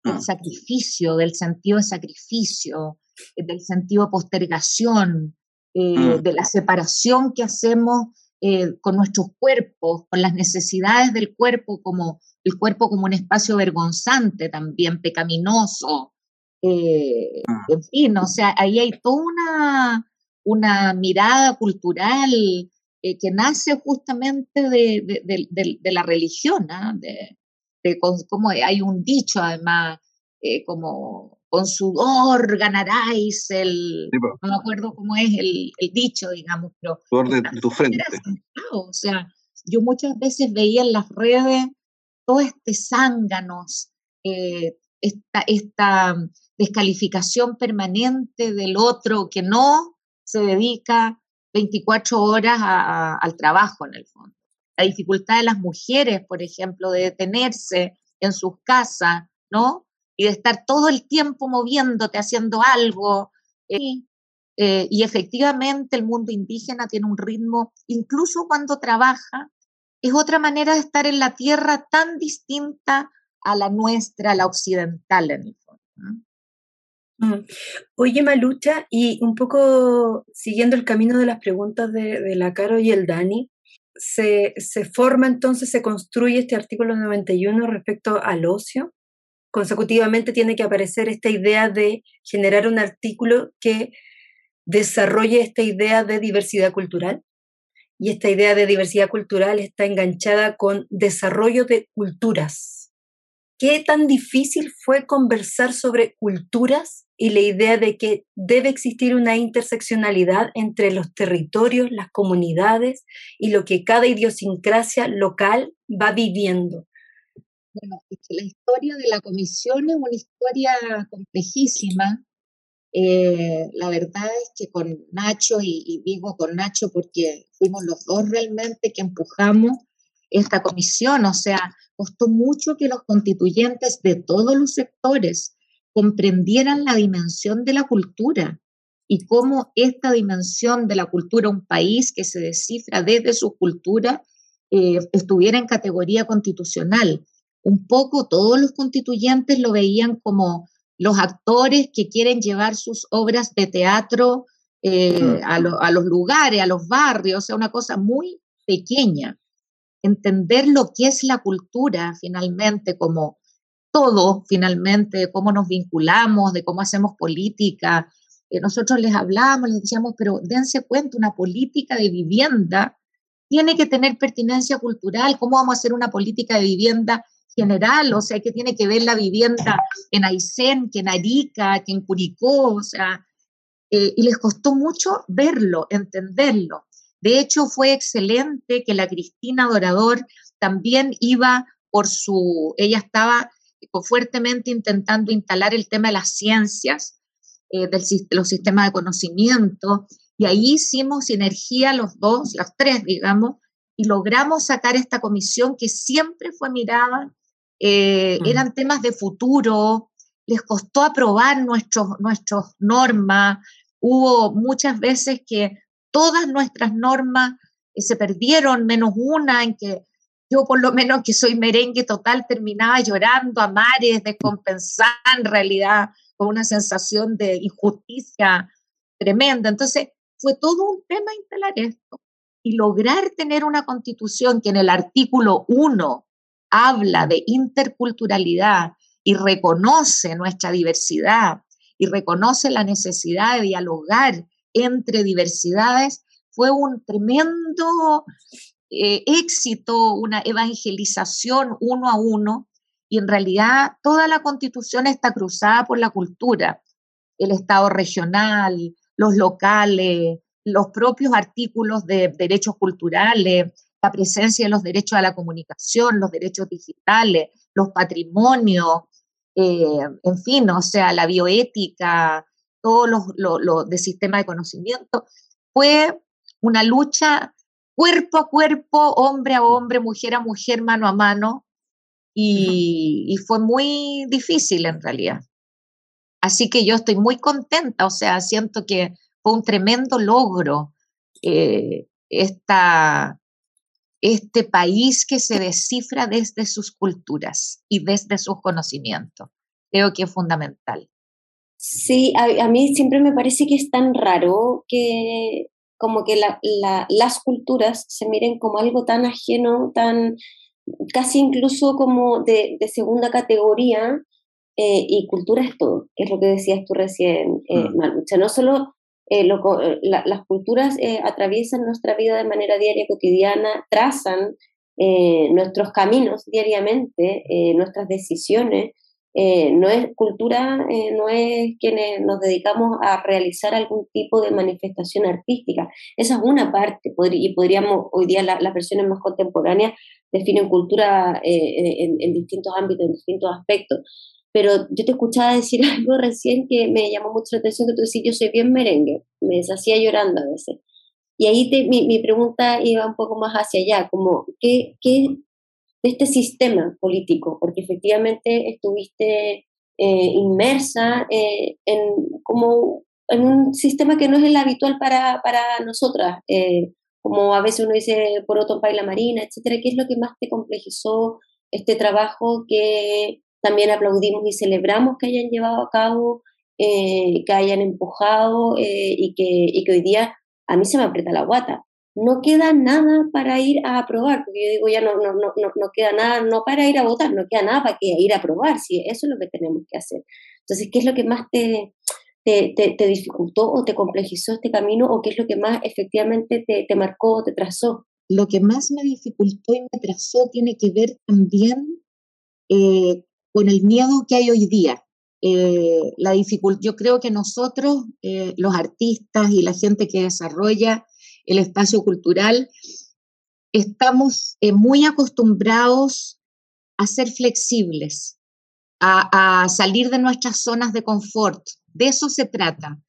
del ah. sacrificio, del sentido de sacrificio, eh, del sentido de postergación, eh, mm. de la separación que hacemos eh, con nuestros cuerpos, con las necesidades del cuerpo, como el cuerpo como un espacio vergonzante también, pecaminoso. Ah. En fin, o sea, ahí hay toda una, una mirada cultural que nace justamente de, de la religión, ¿ah? De, como hay un dicho además, eh, como con sudor ganaráis el, no me acuerdo cómo es el, dicho, digamos, pero... Sudor de, tu frente. O sea, yo muchas veces veía en las redes todo este zánganos, eh, esta, esta descalificación permanente del otro que no se dedica 24 horas al trabajo en el fondo. La dificultad de las mujeres, por ejemplo, de detenerse en sus casas, ¿no? Y de estar todo el tiempo moviéndote, haciendo algo. Eh, eh, y efectivamente el mundo indígena tiene un ritmo, incluso cuando trabaja, es otra manera de estar en la tierra tan distinta a la nuestra, a la occidental en el fondo. Mm. Oye, Malucha, y un poco siguiendo el camino de las preguntas de, la Caro y el Dani, se, se, forma entonces, se construye este artículo 91 respecto al ocio. Consecutivamente tiene que aparecer esta idea de generar un artículo que desarrolle esta idea de diversidad cultural. Y esta idea de diversidad cultural está enganchada con desarrollo de culturas. ¿Qué tan difícil fue conversar sobre culturas y la idea de que debe existir una interseccionalidad entre los territorios, las comunidades y lo que cada idiosincrasia local va viviendo. Bueno, la historia de la comisión es una historia complejísima. Eh, la verdad es que con Nacho, y, y digo con Nacho porque fuimos los dos realmente que empujamos esta comisión, o sea, costó mucho que los constituyentes de todos los sectores comprendieran la dimensión de la cultura y cómo esta dimensión de la cultura, un país que se descifra desde su cultura, eh, estuviera en categoría constitucional. Un poco todos los constituyentes lo veían como los actores que quieren llevar sus obras de teatro eh, a, a, los lugares, a los barrios, o sea, una cosa muy pequeña. Entender lo que es la cultura finalmente como todo finalmente, de cómo nos vinculamos, de cómo hacemos política. Eh, nosotros les hablábamos, les decíamos, pero dense cuenta, una política de vivienda tiene que tener pertinencia cultural. ¿Cómo vamos a hacer una política de vivienda general? O sea, que tiene que ver la vivienda en Aysén, que en Arica, que en Curicó, o sea, eh, y les costó mucho verlo, entenderlo. De hecho, fue excelente que la Cristina Dorador también iba por su, ella estaba fuertemente intentando instalar el tema de las ciencias, eh, de los sistemas de conocimiento, y ahí hicimos sinergia los dos, las tres, digamos, y logramos sacar esta comisión que siempre fue mirada, eh, eran temas de futuro, les costó aprobar nuestros, nuestras normas, hubo muchas veces que todas nuestras normas eh, se perdieron, menos una en que yo por lo menos que soy merengue total terminaba llorando a mares, descompensada en realidad, con una sensación de injusticia tremenda. Entonces, fue todo un tema instalar esto y lograr tener una constitución que en el artículo 1 habla de interculturalidad y reconoce nuestra diversidad y reconoce la necesidad de dialogar entre diversidades, fue un tremendo eh, éxito, una evangelización uno a uno, y en realidad toda la constitución está cruzada por la cultura, el Estado regional, los locales, los propios artículos de derechos culturales, la presencia de los derechos a la comunicación, los derechos digitales, los patrimonios, eh, en fin, o sea, la bioética, todo lo, lo de sistema de conocimiento, fue una lucha cuerpo a cuerpo, hombre a hombre, mujer a mujer, mano a mano, y, fue muy difícil en realidad. Así que yo estoy muy contenta, o sea, siento que fue un tremendo logro eh, este país que se descifra desde sus culturas y desde sus conocimientos. Creo que es fundamental. Sí, a, mí siempre me parece que es tan raro que como que las culturas se miren como algo tan ajeno, tan casi incluso como de, segunda categoría, eh, y cultura es todo, que es lo que decías tú recién, eh, mm. No solo eh, eh, las culturas atraviesan nuestra vida de manera diaria, cotidiana, trazan nuestros caminos diariamente, nuestras decisiones, Eh, no es cultura, eh, no es quienes nos dedicamos a realizar algún tipo de manifestación artística. Esa es una parte, y podríamos, hoy día las versiones más contemporáneas definen cultura eh, en, distintos ámbitos, en distintos aspectos. Pero yo te escuchaba decir algo recién que me llamó mucho la atención, que tú decís, yo soy bien merengue, me deshacía llorando a veces. Y ahí mi, mi, pregunta iba un poco más hacia allá, como, ¿qué, qué de este sistema político, porque efectivamente estuviste eh, inmersa eh, en, como en un sistema que no es el habitual para, para nosotras, eh, como a veces uno dice por otro país la marina, etcétera, ¿qué es lo que más te complejizó este trabajo que también aplaudimos y celebramos que hayan llevado a cabo, que hayan empujado y, que, y que hoy día a mí se me aprieta la guata, no queda nada para ir a aprobar, porque yo digo, ya no, no, no, no, queda nada, no para ir a votar, no queda nada para que ir a aprobar, si eso es lo que tenemos que hacer. Entonces, ¿qué es lo que más te, te, te, dificultó o te complejizó este camino o qué es lo que más efectivamente te, te marcó o te trazó? Lo que más me dificultó y me trazó tiene que ver también eh, con el miedo que hay hoy día. Eh, la yo creo que nosotros, eh, los artistas y la gente que desarrolla el espacio cultural, estamos eh, muy acostumbrados a ser flexibles, a, salir de nuestras zonas de confort. De eso se trata,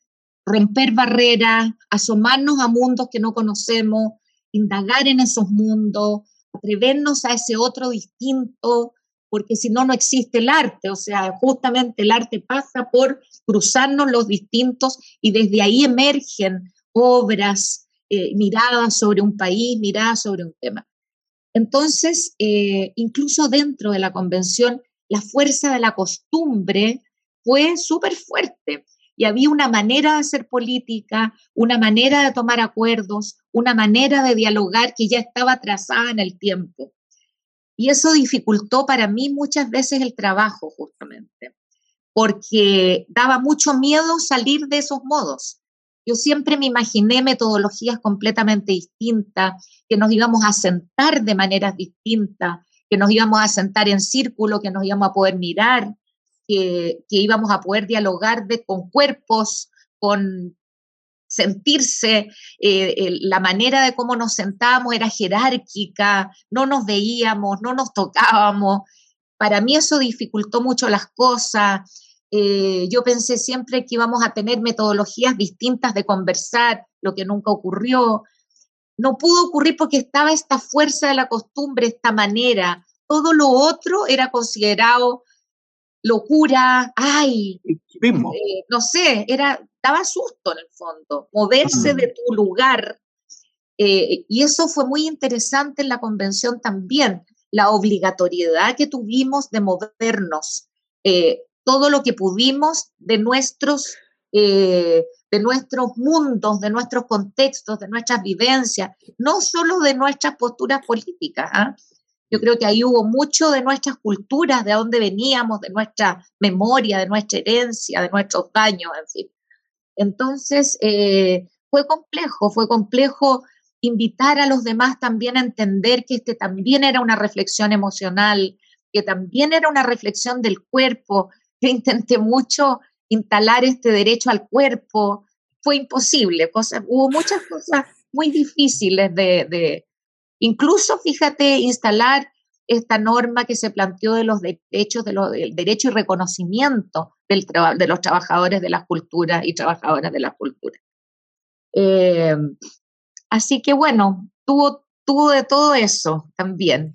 romper barreras, asomarnos a mundos que no conocemos, indagar en esos mundos, atrevernos a ese otro distinto, porque si no, no existe el arte. O sea, justamente el arte pasa por cruzarnos los distintos y desde ahí emergen obras, eh, sobre un país, miradas sobre un tema. Entonces, eh, incluso dentro de la convención, la fuerza de la costumbre fue súper fuerte y había una manera de hacer política, una manera de tomar acuerdos, una manera de dialogar que ya estaba trazada en el tiempo. Y eso dificultó para mí muchas veces el trabajo, justamente, porque daba mucho miedo salir de esos modos. Yo siempre me imaginé metodologías completamente distintas, que nos íbamos a sentar de maneras distintas, que nos íbamos a sentar en círculo, que nos íbamos a poder mirar, que, íbamos a poder dialogar de, con cuerpos, con sentirse, eh, la manera de cómo nos sentábamos era jerárquica, no nos veíamos, no nos tocábamos. Para mí eso dificultó mucho las cosas. Eh, yo pensé siempre que íbamos a tener metodologías distintas de conversar, lo que nunca ocurrió. No pudo ocurrir porque estaba esta fuerza de la costumbre, esta manera. Todo lo otro era considerado locura, ay, eh, no sé, era, daba susto en el fondo, moverse de tu lugar. Eh, y eso fue muy interesante en la convención también, la obligatoriedad que tuvimos de movernos todo lo que pudimos de nuestros, eh, de nuestros mundos, de nuestros contextos, de nuestras vivencias, no solo de nuestras posturas políticas. ¿ah? Yo creo que ahí hubo mucho de nuestras culturas, de dónde veníamos, de nuestra memoria, de nuestra herencia, de nuestros daños, en fin. Entonces, eh, fue complejo, fue complejo invitar a los demás también a entender que este también era una reflexión emocional, que también era una reflexión del cuerpo, yo intenté mucho instalar este derecho al cuerpo, fue imposible, hubo muchas cosas muy difíciles de, incluso, fíjate, instalar esta norma que se planteó de los derechos, de del derecho y reconocimiento del de los trabajadores de las culturas y trabajadoras de las culturas. Eh, así que bueno, tuvo, tuvo de todo eso también.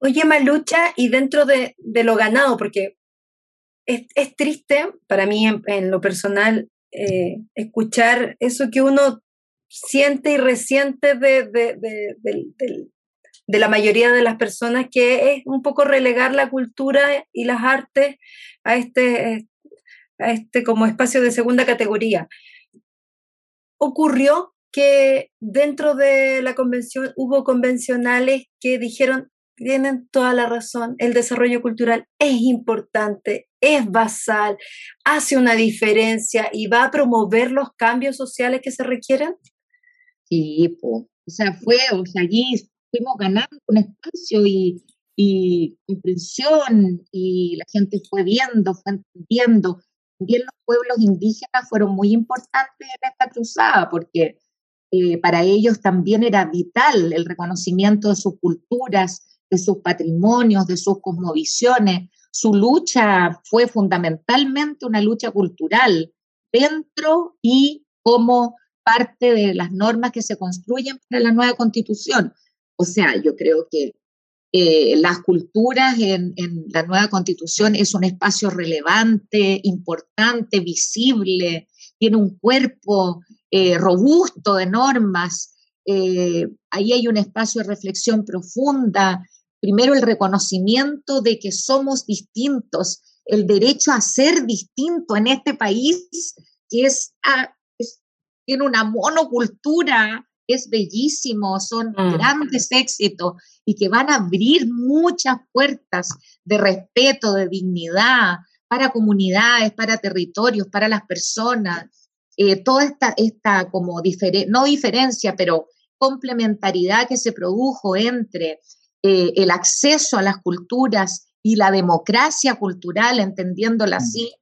Oye, Malucha, y dentro de, de, lo ganado, porque es, triste para mí en, lo personal eh, escuchar eso que uno siente y resiente de, de, la mayoría de las personas, que es un poco relegar la cultura y las artes a este, a este como espacio de segunda categoría. Ocurrió que dentro de la convención hubo convencionales que dijeron, tienen toda la razón, el desarrollo cultural es importante, es basal, hace una diferencia y va a promover los cambios sociales que se requieren? Sí, o sea, fue, o sea, allí fuimos ganando un espacio y, y comprensión y la gente fue viendo, fue entendiendo. También los pueblos indígenas fueron muy importantes en esta cruzada porque eh, para ellos también era vital el reconocimiento de sus culturas, de sus patrimonios, de sus cosmovisiones. Su lucha fue fundamentalmente una lucha cultural dentro y como parte de las normas que se construyen para la nueva constitución. O sea, yo creo que eh, las culturas en, la nueva constitución es un espacio relevante, importante, visible, tiene un cuerpo eh, robusto de normas. Eh, ahí hay un espacio de reflexión profunda. Primero, el reconocimiento de que somos distintos, el derecho a ser distinto en este país, que es, ah, tiene una monocultura es bellísimo, son mm. grandes éxitos y que van a abrir muchas puertas de respeto, de dignidad para comunidades, para territorios, para las personas. Eh, toda esta, esta como no diferencia, pero complementariedad que se produjo entre eh, el acceso a las culturas y la democracia cultural, entendiéndola mm. así,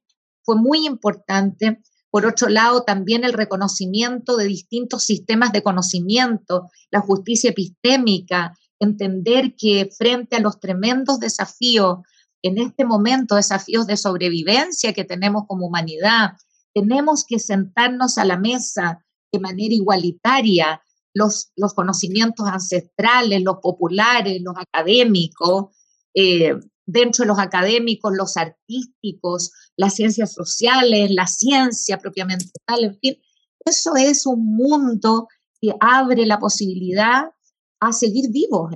fue muy importante por otro lado, también el reconocimiento de distintos sistemas de conocimiento, la justicia epistémica, entender que frente a los tremendos desafíos, en este momento, desafíos de sobrevivencia que tenemos como humanidad, tenemos que sentarnos a la mesa de manera igualitaria, los, los conocimientos ancestrales, los populares, los académicos, eh, dentro de los académicos, los artísticos, las ciencias sociales, la ciencia propiamente tal, en fin, eso es un mundo que abre la posibilidad a seguir vivos.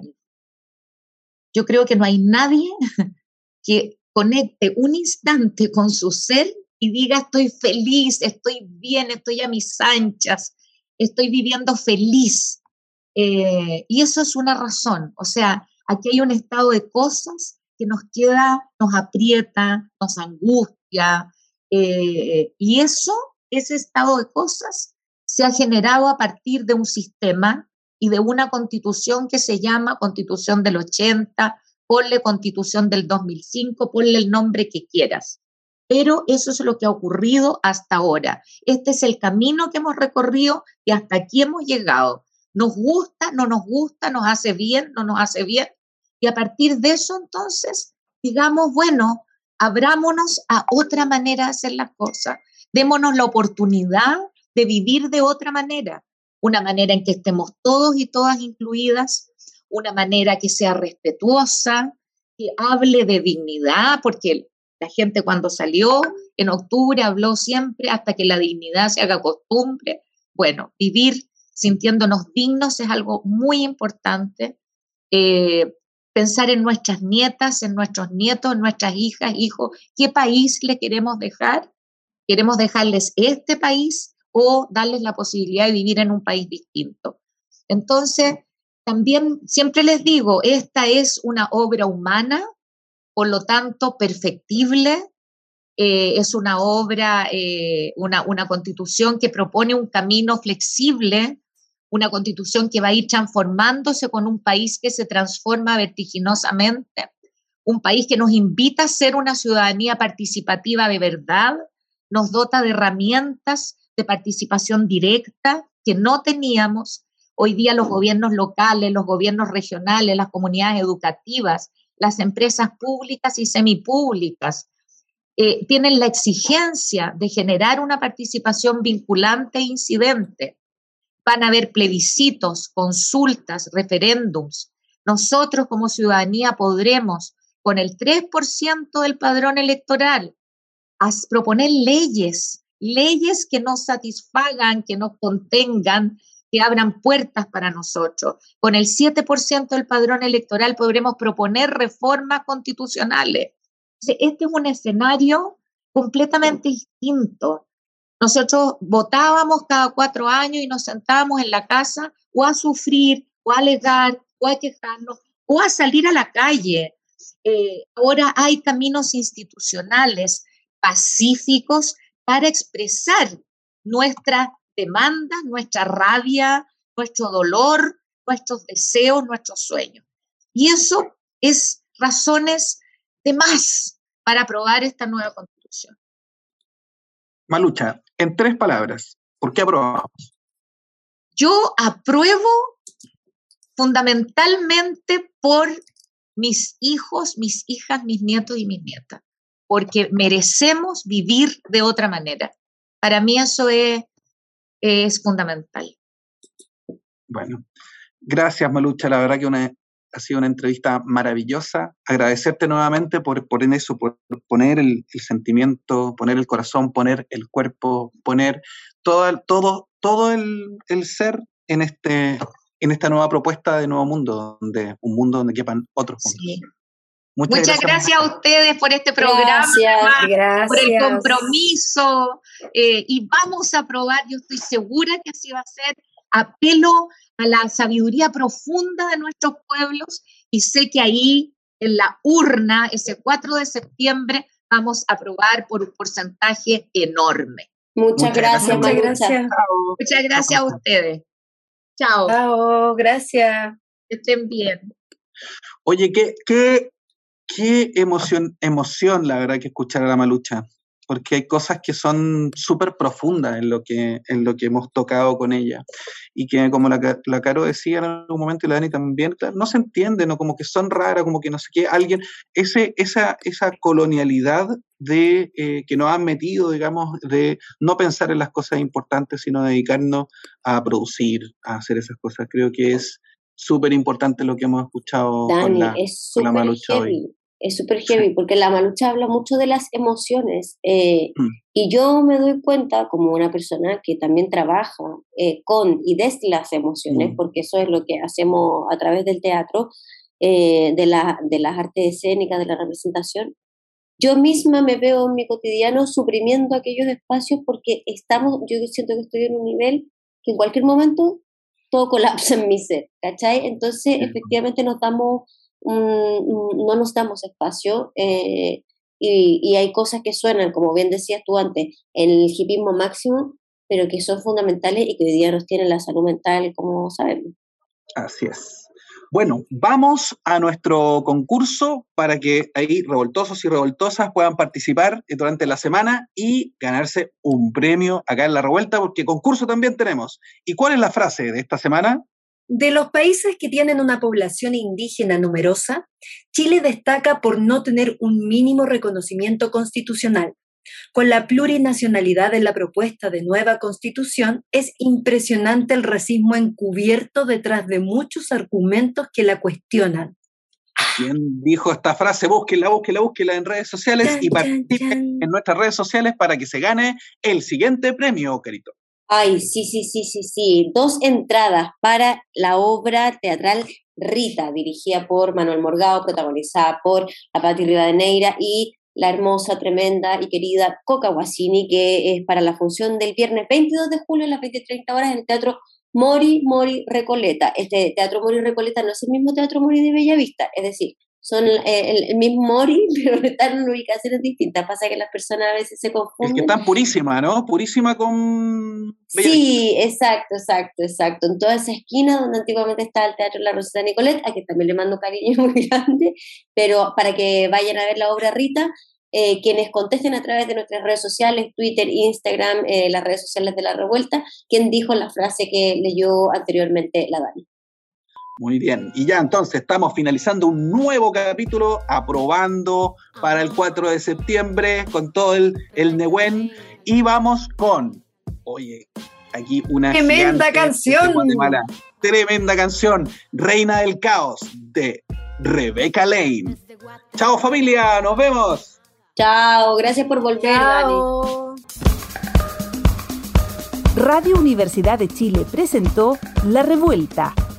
Yo creo que no hay nadie que conecte un instante con su ser y diga estoy feliz, estoy bien, estoy a mis anchas, estoy viviendo feliz. Eh, y eso es una razón. O sea, aquí hay un estado de cosas que nos queda, nos aprieta, nos angustia, eh, y eso, ese estado de cosas, se ha generado a partir de un sistema y de una constitución que se llama Constitución del 80, ponle Constitución del 2005, ponle el nombre que quieras. Pero eso es lo que ha ocurrido hasta ahora. Este es el camino que hemos recorrido y hasta aquí hemos llegado. Nos gusta, no nos gusta, nos hace bien, no nos hace bien, y a partir de eso, entonces, digamos, bueno, abrámonos a otra manera de hacer las cosas, démonos la oportunidad de vivir de otra manera, una manera en que estemos todos y todas incluidas, una manera que sea respetuosa, que hable de dignidad, porque la gente cuando salió en octubre habló siempre hasta que la dignidad se haga costumbre. Bueno, vivir sintiéndonos dignos es algo muy importante. Eh, pensar en nuestras nietas, en nuestros nietos, en nuestras hijas, hijos, qué país le queremos dejar. ¿Queremos dejarles este país o darles la posibilidad de vivir en un país distinto? Entonces, también siempre les digo, esta es una obra humana, por lo tanto, perfectible. Eh, es una obra, eh, una, una constitución que propone un camino flexible una constitución que va a ir transformándose con un país que se transforma vertiginosamente, un país que nos invita a ser una ciudadanía participativa de verdad, nos dota de herramientas de participación directa que no teníamos. Hoy día los gobiernos locales, los gobiernos regionales, las comunidades educativas, las empresas públicas y semipúblicas eh, tienen la exigencia de generar una participación vinculante e incidente van a haber plebiscitos, consultas, referéndums. Nosotros como ciudadanía podremos, con el 3% del padrón electoral, proponer leyes, leyes que nos satisfagan, que nos contengan, que abran puertas para nosotros. Con el 7% del padrón electoral podremos proponer reformas constitucionales. Este es un escenario completamente distinto. Nosotros votábamos cada cuatro años y nos sentábamos en la casa o a sufrir, o a alegar, o a quejarnos, o a salir a la calle. Eh, ahora hay caminos institucionales pacíficos para expresar nuestra demanda, nuestra rabia, nuestro dolor, nuestros deseos, nuestros sueños. Y eso es razones de más para aprobar esta nueva constitución. Malucha, en tres palabras, ¿por qué aprobamos? Yo apruebo fundamentalmente por mis hijos, mis hijas, mis nietos y mis nietas, porque merecemos vivir de otra manera. Para mí eso es, es fundamental. Bueno, gracias Malucha, la verdad que una, ha sido una entrevista maravillosa. Agradecerte nuevamente por, por en eso, por poner el, sentimiento, poner el corazón, poner el cuerpo, poner todo, todo, todo el, el, ser en, este, en esta nueva propuesta de Nuevo Mundo, donde, un mundo donde quepan otros mundos. Muchas, gracias, a ustedes por este programa, gracias, por el compromiso eh, y vamos a probar, yo estoy segura que así va a ser, apelo a la sabiduría profunda de nuestros pueblos y sé que ahí en la urna, ese 4 de septiembre, vamos a aprobar por un porcentaje enorme. Muchas, gracias, Muchas gracias. Muchas gracias a ustedes. Chao. Chao, gracias. Que estén bien. Oye, qué, qué, qué emoción, emoción, la verdad, que escuchar a la malucha porque hay cosas que son súper profundas en lo, que, en lo que hemos tocado con ella. Y que, como la, la Caro decía en algún momento, y la Dani también, no se entiende, ¿no? como que son raras, como que no sé qué, alguien, ese, esa, esa colonialidad de, eh, que nos han metido, digamos, de no pensar en las cosas importantes, sino dedicarnos a producir, a hacer esas cosas. Creo que es súper importante lo que hemos escuchado con la, con la Malucha hoy es súper heavy, porque la malucha habla mucho de las emociones eh, mm. y yo me doy cuenta como una persona que también trabaja eh, con y desde las emociones, mm. porque eso es lo que hacemos a través del teatro, eh, de, la, de las artes escénicas, de la representación. Yo misma me veo en mi cotidiano suprimiendo aquellos espacios porque estamos, yo siento que estoy en un nivel que en cualquier momento todo colapsa en mi ser, ¿cachai? Entonces, efectivamente nos damos no nos damos espacio eh, y, hay cosas que suenan, como bien decías tú antes, el hipismo máximo, pero que son fundamentales y que hoy día nos tienen la salud mental, como sabemos. Así es. Bueno, vamos a nuestro concurso para que ahí revoltosos y revoltosas puedan participar durante la semana y ganarse un premio acá en la revuelta, porque concurso también tenemos. ¿Y cuál es la frase de esta semana? De los países que tienen una población indígena numerosa, Chile destaca por no tener un mínimo reconocimiento constitucional. Con la plurinacionalidad de la propuesta de nueva constitución, es impresionante el racismo encubierto detrás de muchos argumentos que la cuestionan. ¿Quién dijo esta frase? Búsquela, búsquela, búsquela en redes sociales y participen en nuestras redes sociales para que se gane el siguiente premio, querido. Ay, sí, sí, sí, sí, sí. Dos entradas para la obra teatral Rita, dirigida por Manuel Morgado, protagonizada por la Pati Rivadeneira y la hermosa, tremenda y querida Coca Guasini, que es para la función del viernes 22 de julio a las 20.30 horas en el Teatro Mori Mori Recoleta. Este Teatro Mori Recoleta no es el mismo Teatro Mori de Bellavista, es decir, son el, mismo Mori, pero están en ubicaciones distintas. Pasa que las personas a veces se confunden. Es que están purísima, ¿no? Purísima con... Sí, exacto, exacto, exacto. En toda esa esquina donde antiguamente estaba el Teatro La Rosita Nicolet, a que también le mando cariño muy grande, pero para que vayan a ver la obra Rita, eh, quienes contesten a través de nuestras redes sociales, Twitter, Instagram, eh, las redes sociales de La Revuelta, quien dijo la frase que leyó anteriormente la Dani. Muy bien, y ya entonces estamos finalizando un nuevo capítulo, aprobando para el 4 de septiembre con todo el, el Nehuen, y vamos con, oye, aquí una tremenda canción. tremenda canción, Reina del Caos, de Rebeca Lane. Chao familia, nos vemos. Chao, gracias por volver, Dani. Radio Universidad de Chile presentó La Revuelta